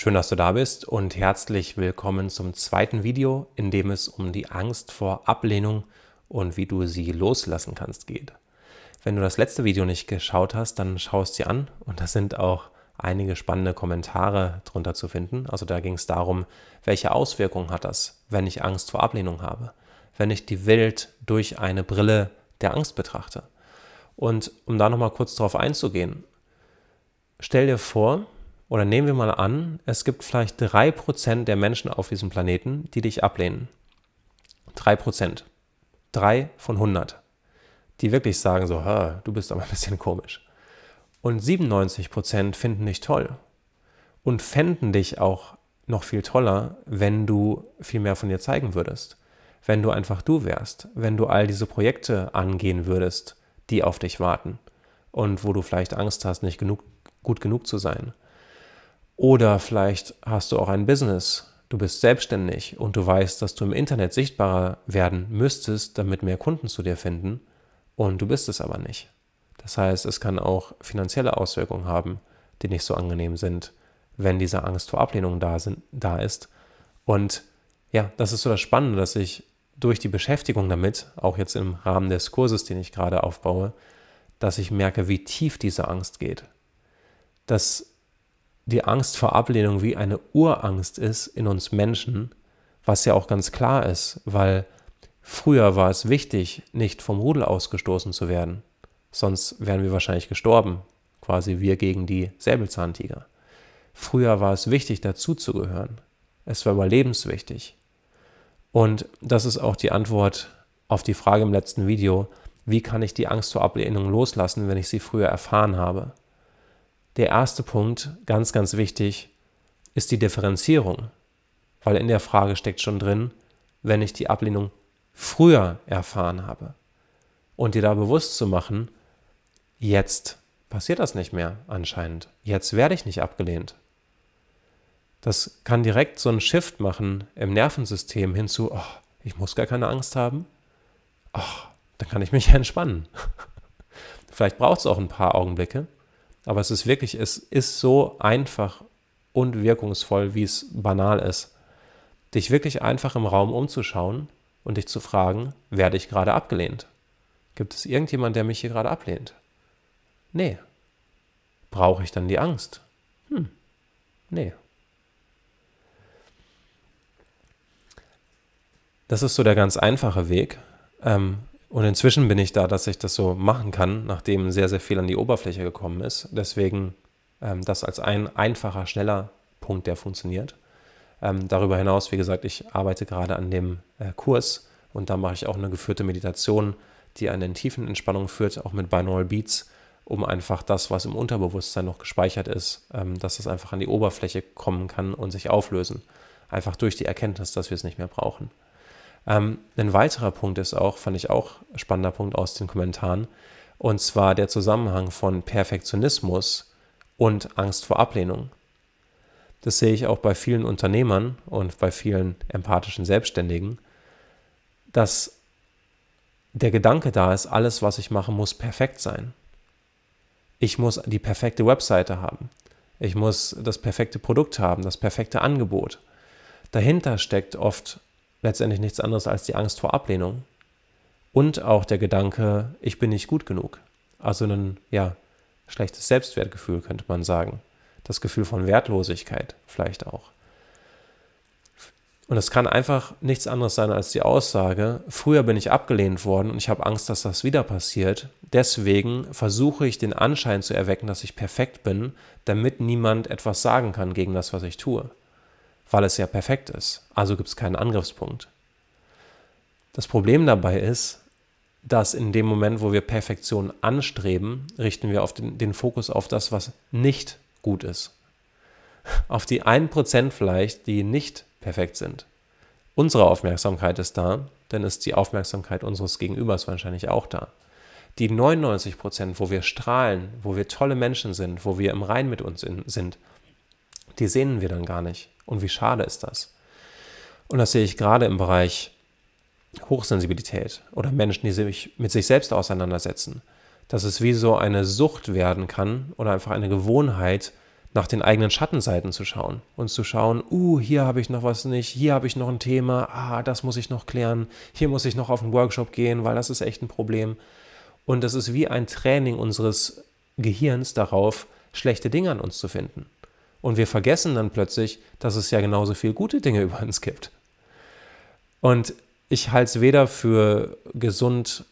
Schön, dass du da bist und herzlich willkommen zum zweiten Video, in dem es um die Angst vor Ablehnung und wie du sie loslassen kannst geht. Wenn du das letzte Video nicht geschaut hast, dann schau es dir an und da sind auch einige spannende Kommentare drunter zu finden. Also da ging es darum, welche Auswirkungen hat das, wenn ich Angst vor Ablehnung habe, wenn ich die Welt durch eine Brille der Angst betrachte. Und um da nochmal kurz drauf einzugehen, stell dir vor, oder nehmen wir mal an, es gibt vielleicht 3% der Menschen auf diesem Planeten, die dich ablehnen. 3%. 3 von 100. Die wirklich sagen so, du bist aber ein bisschen komisch. Und 97% finden dich toll. Und fänden dich auch noch viel toller, wenn du viel mehr von dir zeigen würdest. Wenn du einfach du wärst. Wenn du all diese Projekte angehen würdest, die auf dich warten. Und wo du vielleicht Angst hast, nicht genug, gut genug zu sein oder vielleicht hast du auch ein Business, du bist selbstständig und du weißt, dass du im Internet sichtbarer werden müsstest, damit mehr Kunden zu dir finden und du bist es aber nicht. Das heißt, es kann auch finanzielle Auswirkungen haben, die nicht so angenehm sind, wenn diese Angst vor Ablehnung da, sind, da ist. Und ja, das ist so das Spannende, dass ich durch die Beschäftigung damit, auch jetzt im Rahmen des Kurses, den ich gerade aufbaue, dass ich merke, wie tief diese Angst geht. Dass die Angst vor Ablehnung wie eine Urangst ist in uns Menschen, was ja auch ganz klar ist, weil früher war es wichtig, nicht vom Rudel ausgestoßen zu werden, sonst wären wir wahrscheinlich gestorben, quasi wir gegen die Säbelzahntiger. Früher war es wichtig, dazuzugehören. Es war überlebenswichtig. Und das ist auch die Antwort auf die Frage im letzten Video, wie kann ich die Angst vor Ablehnung loslassen, wenn ich sie früher erfahren habe? Der erste Punkt, ganz, ganz wichtig, ist die Differenzierung, weil in der Frage steckt schon drin, wenn ich die Ablehnung früher erfahren habe. Und dir da bewusst zu machen, jetzt passiert das nicht mehr anscheinend, jetzt werde ich nicht abgelehnt. Das kann direkt so einen Shift machen im Nervensystem hinzu, oh, ich muss gar keine Angst haben, oh, dann kann ich mich entspannen. Vielleicht braucht es auch ein paar Augenblicke, aber es ist wirklich, es ist so einfach und wirkungsvoll, wie es banal ist. Dich wirklich einfach im Raum umzuschauen und dich zu fragen, werde ich gerade abgelehnt? Gibt es irgendjemand, der mich hier gerade ablehnt? Nee. Brauche ich dann die Angst? Hm. Nee. Das ist so der ganz einfache Weg. Ähm, und inzwischen bin ich da, dass ich das so machen kann, nachdem sehr, sehr viel an die Oberfläche gekommen ist. Deswegen ähm, das als ein einfacher, schneller Punkt, der funktioniert. Ähm, darüber hinaus, wie gesagt, ich arbeite gerade an dem äh, Kurs und da mache ich auch eine geführte Meditation, die einen in tiefen Entspannung führt, auch mit Binaural Beats, um einfach das, was im Unterbewusstsein noch gespeichert ist, ähm, dass es einfach an die Oberfläche kommen kann und sich auflösen. Einfach durch die Erkenntnis, dass wir es nicht mehr brauchen. Ähm, ein weiterer Punkt ist auch, fand ich auch spannender Punkt aus den Kommentaren, und zwar der Zusammenhang von Perfektionismus und Angst vor Ablehnung. Das sehe ich auch bei vielen Unternehmern und bei vielen empathischen Selbstständigen, dass der Gedanke da ist, alles, was ich mache, muss perfekt sein. Ich muss die perfekte Webseite haben. Ich muss das perfekte Produkt haben, das perfekte Angebot. Dahinter steckt oft letztendlich nichts anderes als die Angst vor Ablehnung und auch der Gedanke, ich bin nicht gut genug. Also ein ja, schlechtes Selbstwertgefühl könnte man sagen. Das Gefühl von Wertlosigkeit vielleicht auch. Und es kann einfach nichts anderes sein als die Aussage, früher bin ich abgelehnt worden und ich habe Angst, dass das wieder passiert. Deswegen versuche ich den Anschein zu erwecken, dass ich perfekt bin, damit niemand etwas sagen kann gegen das, was ich tue weil es ja perfekt ist. Also gibt es keinen Angriffspunkt. Das Problem dabei ist, dass in dem Moment, wo wir Perfektion anstreben, richten wir auf den, den Fokus auf das, was nicht gut ist. Auf die 1% vielleicht, die nicht perfekt sind. Unsere Aufmerksamkeit ist da, dann ist die Aufmerksamkeit unseres Gegenübers wahrscheinlich auch da. Die 99%, wo wir strahlen, wo wir tolle Menschen sind, wo wir im Rein mit uns in, sind, die sehen wir dann gar nicht. Und wie schade ist das? Und das sehe ich gerade im Bereich Hochsensibilität oder Menschen, die sich mit sich selbst auseinandersetzen, dass es wie so eine Sucht werden kann oder einfach eine Gewohnheit, nach den eigenen Schattenseiten zu schauen und zu schauen, uh, hier habe ich noch was nicht, hier habe ich noch ein Thema, ah, das muss ich noch klären, hier muss ich noch auf einen Workshop gehen, weil das ist echt ein Problem. Und das ist wie ein Training unseres Gehirns darauf, schlechte Dinge an uns zu finden. Und wir vergessen dann plötzlich, dass es ja genauso viele gute Dinge über uns gibt. Und ich halte es weder für gesund,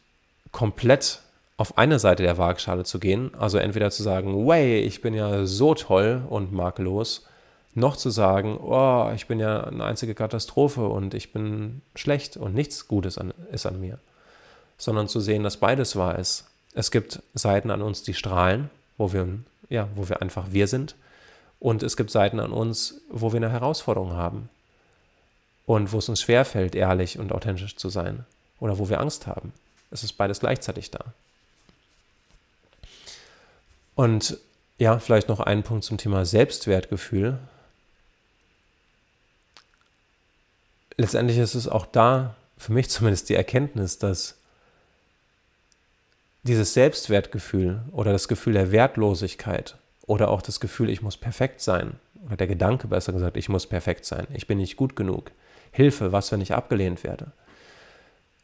komplett auf eine Seite der Waagschale zu gehen, also entweder zu sagen, way, ich bin ja so toll und makellos, noch zu sagen, oh, ich bin ja eine einzige Katastrophe und ich bin schlecht und nichts Gutes an, ist an mir, sondern zu sehen, dass beides wahr ist. Es gibt Seiten an uns, die strahlen, wo wir, ja, wo wir einfach wir sind, und es gibt Seiten an uns, wo wir eine Herausforderung haben und wo es uns schwerfällt, ehrlich und authentisch zu sein oder wo wir Angst haben. Es ist beides gleichzeitig da. Und ja, vielleicht noch ein Punkt zum Thema Selbstwertgefühl. Letztendlich ist es auch da, für mich zumindest, die Erkenntnis, dass dieses Selbstwertgefühl oder das Gefühl der Wertlosigkeit oder auch das Gefühl, ich muss perfekt sein, oder der Gedanke besser gesagt, ich muss perfekt sein, ich bin nicht gut genug, Hilfe, was, wenn ich abgelehnt werde,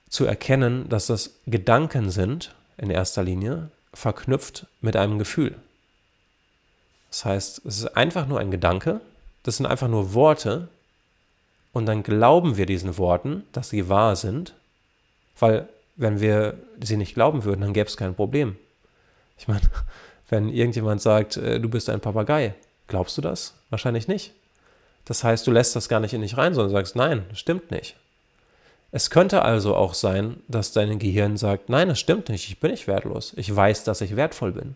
zu erkennen, dass das Gedanken sind in erster Linie, verknüpft mit einem Gefühl. Das heißt, es ist einfach nur ein Gedanke, das sind einfach nur Worte und dann glauben wir diesen Worten, dass sie wahr sind, weil wenn wir sie nicht glauben würden, dann gäbe es kein Problem. Ich meine, wenn irgendjemand sagt, äh, du bist ein Papagei, glaubst du das? Wahrscheinlich nicht. Das heißt, du lässt das gar nicht in dich rein, sondern sagst, nein, das stimmt nicht. Es könnte also auch sein, dass dein Gehirn sagt, nein, das stimmt nicht, ich bin nicht wertlos. Ich weiß, dass ich wertvoll bin.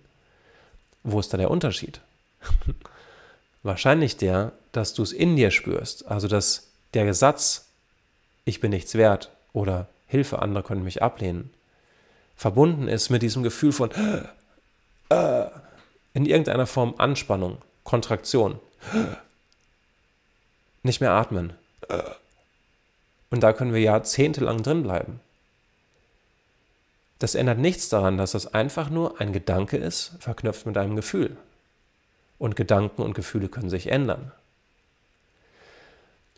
Wo ist da der Unterschied? Wahrscheinlich der, dass du es in dir spürst. Also dass der Satz, ich bin nichts wert oder Hilfe, andere können mich ablehnen, verbunden ist mit diesem Gefühl von äh, in irgendeiner Form Anspannung, Kontraktion. Nicht mehr atmen. Und da können wir jahrzehntelang drin bleiben. Das ändert nichts daran, dass das einfach nur ein Gedanke ist, verknüpft mit einem Gefühl. Und Gedanken und Gefühle können sich ändern.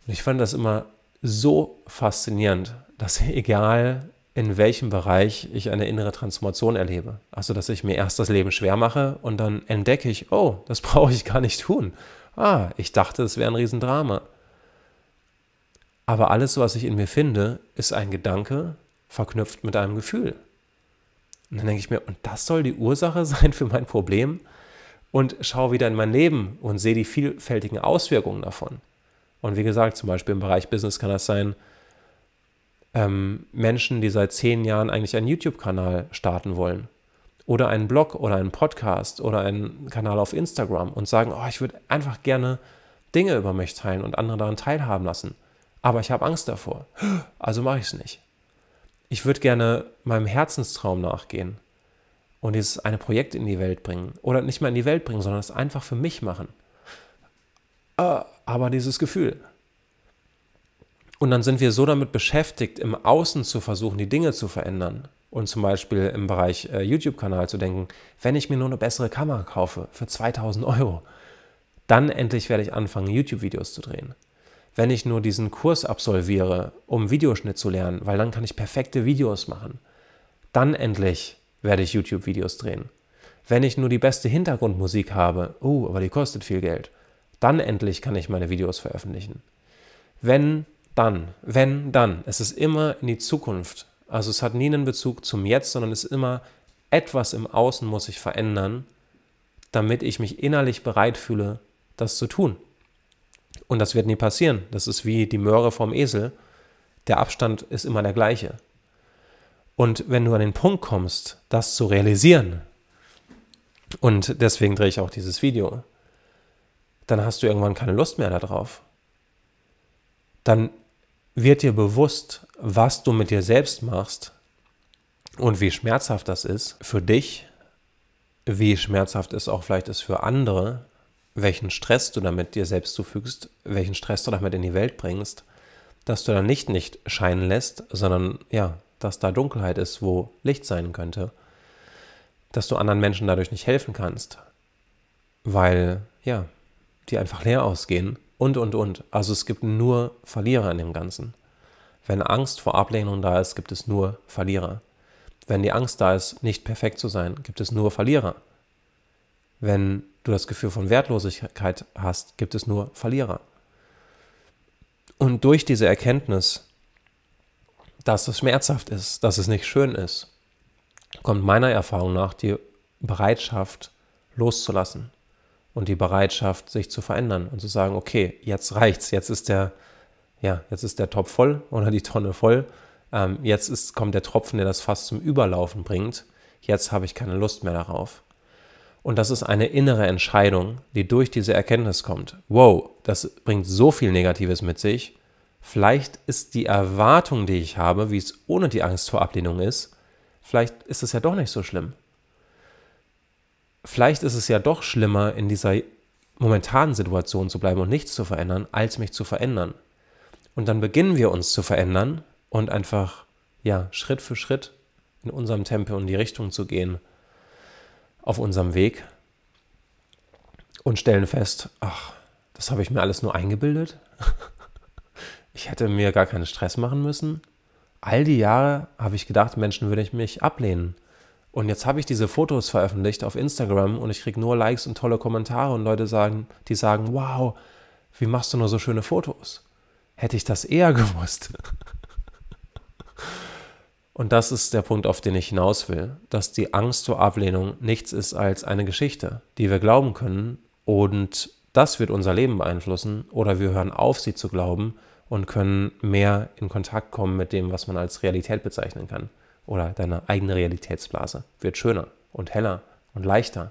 Und ich fand das immer so faszinierend, dass egal in welchem Bereich ich eine innere Transformation erlebe, also dass ich mir erst das Leben schwer mache und dann entdecke ich, oh, das brauche ich gar nicht tun. Ah, ich dachte, es wäre ein Riesendrama. Aber alles, was ich in mir finde, ist ein Gedanke verknüpft mit einem Gefühl. Und dann denke ich mir, und das soll die Ursache sein für mein Problem? Und schaue wieder in mein Leben und sehe die vielfältigen Auswirkungen davon. Und wie gesagt, zum Beispiel im Bereich Business kann das sein, ähm, Menschen, die seit zehn Jahren eigentlich einen YouTube-Kanal starten wollen oder einen Blog oder einen Podcast oder einen Kanal auf Instagram und sagen, oh, ich würde einfach gerne Dinge über mich teilen und andere daran teilhaben lassen aber ich habe Angst davor. Also mache ich es nicht. Ich würde gerne meinem Herzenstraum nachgehen und dieses eine Projekt in die Welt bringen. Oder nicht mal in die Welt bringen, sondern es einfach für mich machen. Ah, aber dieses Gefühl. Und dann sind wir so damit beschäftigt, im Außen zu versuchen, die Dinge zu verändern. Und zum Beispiel im Bereich äh, YouTube-Kanal zu denken, wenn ich mir nur eine bessere Kamera kaufe für 2000 Euro, dann endlich werde ich anfangen, YouTube-Videos zu drehen wenn ich nur diesen Kurs absolviere, um Videoschnitt zu lernen, weil dann kann ich perfekte Videos machen. Dann endlich werde ich YouTube-Videos drehen. Wenn ich nur die beste Hintergrundmusik habe, oh, aber die kostet viel Geld, dann endlich kann ich meine Videos veröffentlichen. Wenn, dann, wenn, dann. Es ist immer in die Zukunft. Also es hat nie einen Bezug zum Jetzt, sondern es ist immer etwas im Außen muss sich verändern, damit ich mich innerlich bereit fühle, das zu tun. Und das wird nie passieren. Das ist wie die Möhre vom Esel. Der Abstand ist immer der gleiche. Und wenn du an den Punkt kommst, das zu realisieren, und deswegen drehe ich auch dieses Video, dann hast du irgendwann keine Lust mehr darauf. Dann wird dir bewusst, was du mit dir selbst machst und wie schmerzhaft das ist für dich, wie schmerzhaft es auch vielleicht ist für andere, welchen Stress du damit dir selbst zufügst, welchen Stress du damit in die Welt bringst, dass du dann nicht nicht scheinen lässt, sondern ja, dass da Dunkelheit ist, wo Licht sein könnte, dass du anderen Menschen dadurch nicht helfen kannst. weil, ja, die einfach leer ausgehen und, und, und. Also es gibt nur Verlierer in dem Ganzen. Wenn Angst vor Ablehnung da ist, gibt es nur Verlierer. Wenn die Angst da ist, nicht perfekt zu sein, gibt es nur Verlierer. Wenn du das Gefühl von Wertlosigkeit hast, gibt es nur Verlierer. Und durch diese Erkenntnis, dass es schmerzhaft ist, dass es nicht schön ist, kommt meiner Erfahrung nach die Bereitschaft loszulassen und die Bereitschaft, sich zu verändern und zu sagen, okay, jetzt reicht's, jetzt ist der, ja, jetzt ist der Topf voll oder die Tonne voll, ähm, jetzt ist, kommt der Tropfen, der das Fass zum Überlaufen bringt, jetzt habe ich keine Lust mehr darauf. Und das ist eine innere Entscheidung, die durch diese Erkenntnis kommt. Wow, das bringt so viel Negatives mit sich. Vielleicht ist die Erwartung, die ich habe, wie es ohne die Angst vor Ablehnung ist, vielleicht ist es ja doch nicht so schlimm. Vielleicht ist es ja doch schlimmer, in dieser momentanen Situation zu bleiben und nichts zu verändern, als mich zu verändern. Und dann beginnen wir uns zu verändern und einfach, ja, Schritt für Schritt in unserem Tempo in die Richtung zu gehen, auf unserem Weg und stellen fest, ach, das habe ich mir alles nur eingebildet. Ich hätte mir gar keinen Stress machen müssen. All die Jahre habe ich gedacht, Menschen würde ich mich ablehnen. Und jetzt habe ich diese Fotos veröffentlicht auf Instagram und ich kriege nur Likes und tolle Kommentare und Leute sagen, die sagen, wow, wie machst du nur so schöne Fotos? Hätte ich das eher gewusst. Und das ist der Punkt, auf den ich hinaus will, dass die Angst vor Ablehnung nichts ist als eine Geschichte, die wir glauben können und das wird unser Leben beeinflussen oder wir hören auf, sie zu glauben und können mehr in Kontakt kommen mit dem, was man als Realität bezeichnen kann. Oder deine eigene Realitätsblase wird schöner und heller und leichter.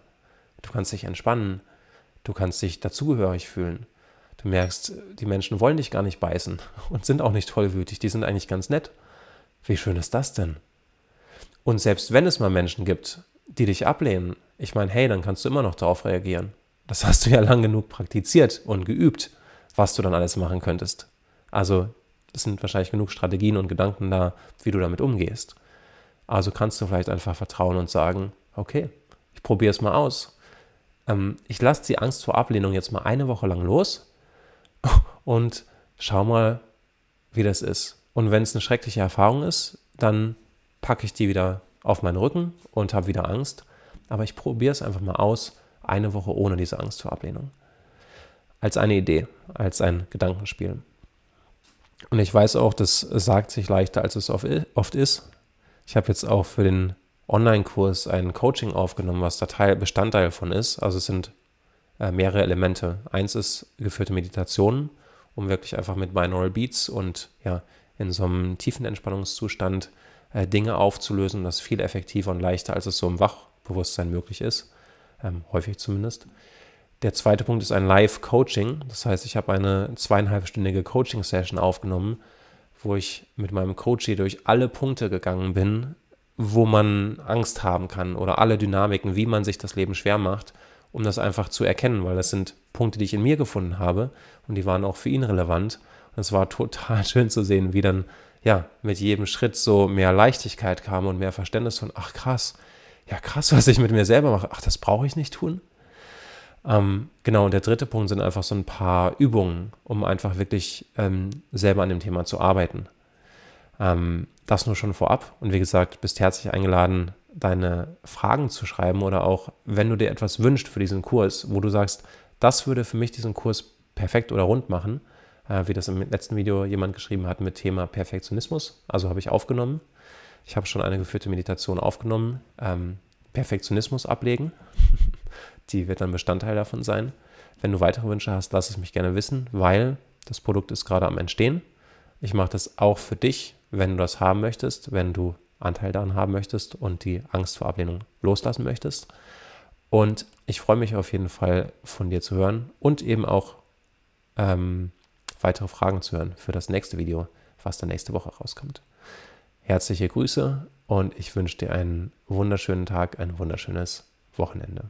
Du kannst dich entspannen, du kannst dich dazugehörig fühlen. Du merkst, die Menschen wollen dich gar nicht beißen und sind auch nicht tollwütig, die sind eigentlich ganz nett wie schön ist das denn? Und selbst wenn es mal Menschen gibt, die dich ablehnen, ich meine, hey, dann kannst du immer noch darauf reagieren. Das hast du ja lang genug praktiziert und geübt, was du dann alles machen könntest. Also es sind wahrscheinlich genug Strategien und Gedanken da, wie du damit umgehst. Also kannst du vielleicht einfach vertrauen und sagen, okay, ich probiere es mal aus. Ähm, ich lasse die Angst vor Ablehnung jetzt mal eine Woche lang los und schau mal, wie das ist. Und wenn es eine schreckliche Erfahrung ist, dann packe ich die wieder auf meinen Rücken und habe wieder Angst. Aber ich probiere es einfach mal aus, eine Woche ohne diese Angst vor Ablehnung. Als eine Idee, als ein Gedankenspiel. Und ich weiß auch, das sagt sich leichter, als es oft ist. Ich habe jetzt auch für den Online-Kurs ein Coaching aufgenommen, was da Teil, Bestandteil davon ist. Also es sind äh, mehrere Elemente. Eins ist geführte Meditationen, um wirklich einfach mit Binaural Beats und ja, in so einem tiefen Entspannungszustand äh, Dinge aufzulösen. Das ist viel effektiver und leichter, als es so im Wachbewusstsein möglich ist, ähm, häufig zumindest. Der zweite Punkt ist ein Live-Coaching. Das heißt, ich habe eine zweieinhalbstündige Coaching-Session aufgenommen, wo ich mit meinem Coach durch alle Punkte gegangen bin, wo man Angst haben kann oder alle Dynamiken, wie man sich das Leben schwer macht, um das einfach zu erkennen, weil das sind Punkte, die ich in mir gefunden habe und die waren auch für ihn relevant. Es war total schön zu sehen, wie dann ja mit jedem Schritt so mehr Leichtigkeit kam und mehr Verständnis von, ach krass, ja krass, was ich mit mir selber mache. Ach, das brauche ich nicht tun. Ähm, genau, und der dritte Punkt sind einfach so ein paar Übungen, um einfach wirklich ähm, selber an dem Thema zu arbeiten. Ähm, das nur schon vorab. Und wie gesagt, bist herzlich eingeladen, deine Fragen zu schreiben oder auch, wenn du dir etwas wünschst für diesen Kurs, wo du sagst, das würde für mich diesen Kurs perfekt oder rund machen, äh, wie das im letzten Video jemand geschrieben hat mit Thema Perfektionismus. Also habe ich aufgenommen. Ich habe schon eine geführte Meditation aufgenommen. Ähm, Perfektionismus ablegen. Die wird dann Bestandteil davon sein. Wenn du weitere Wünsche hast, lass es mich gerne wissen, weil das Produkt ist gerade am Entstehen. Ich mache das auch für dich, wenn du das haben möchtest, wenn du Anteil daran haben möchtest und die Angst vor Ablehnung loslassen möchtest. Und ich freue mich auf jeden Fall von dir zu hören und eben auch ähm, weitere Fragen zu hören für das nächste Video, was dann nächste Woche rauskommt. Herzliche Grüße und ich wünsche dir einen wunderschönen Tag, ein wunderschönes Wochenende.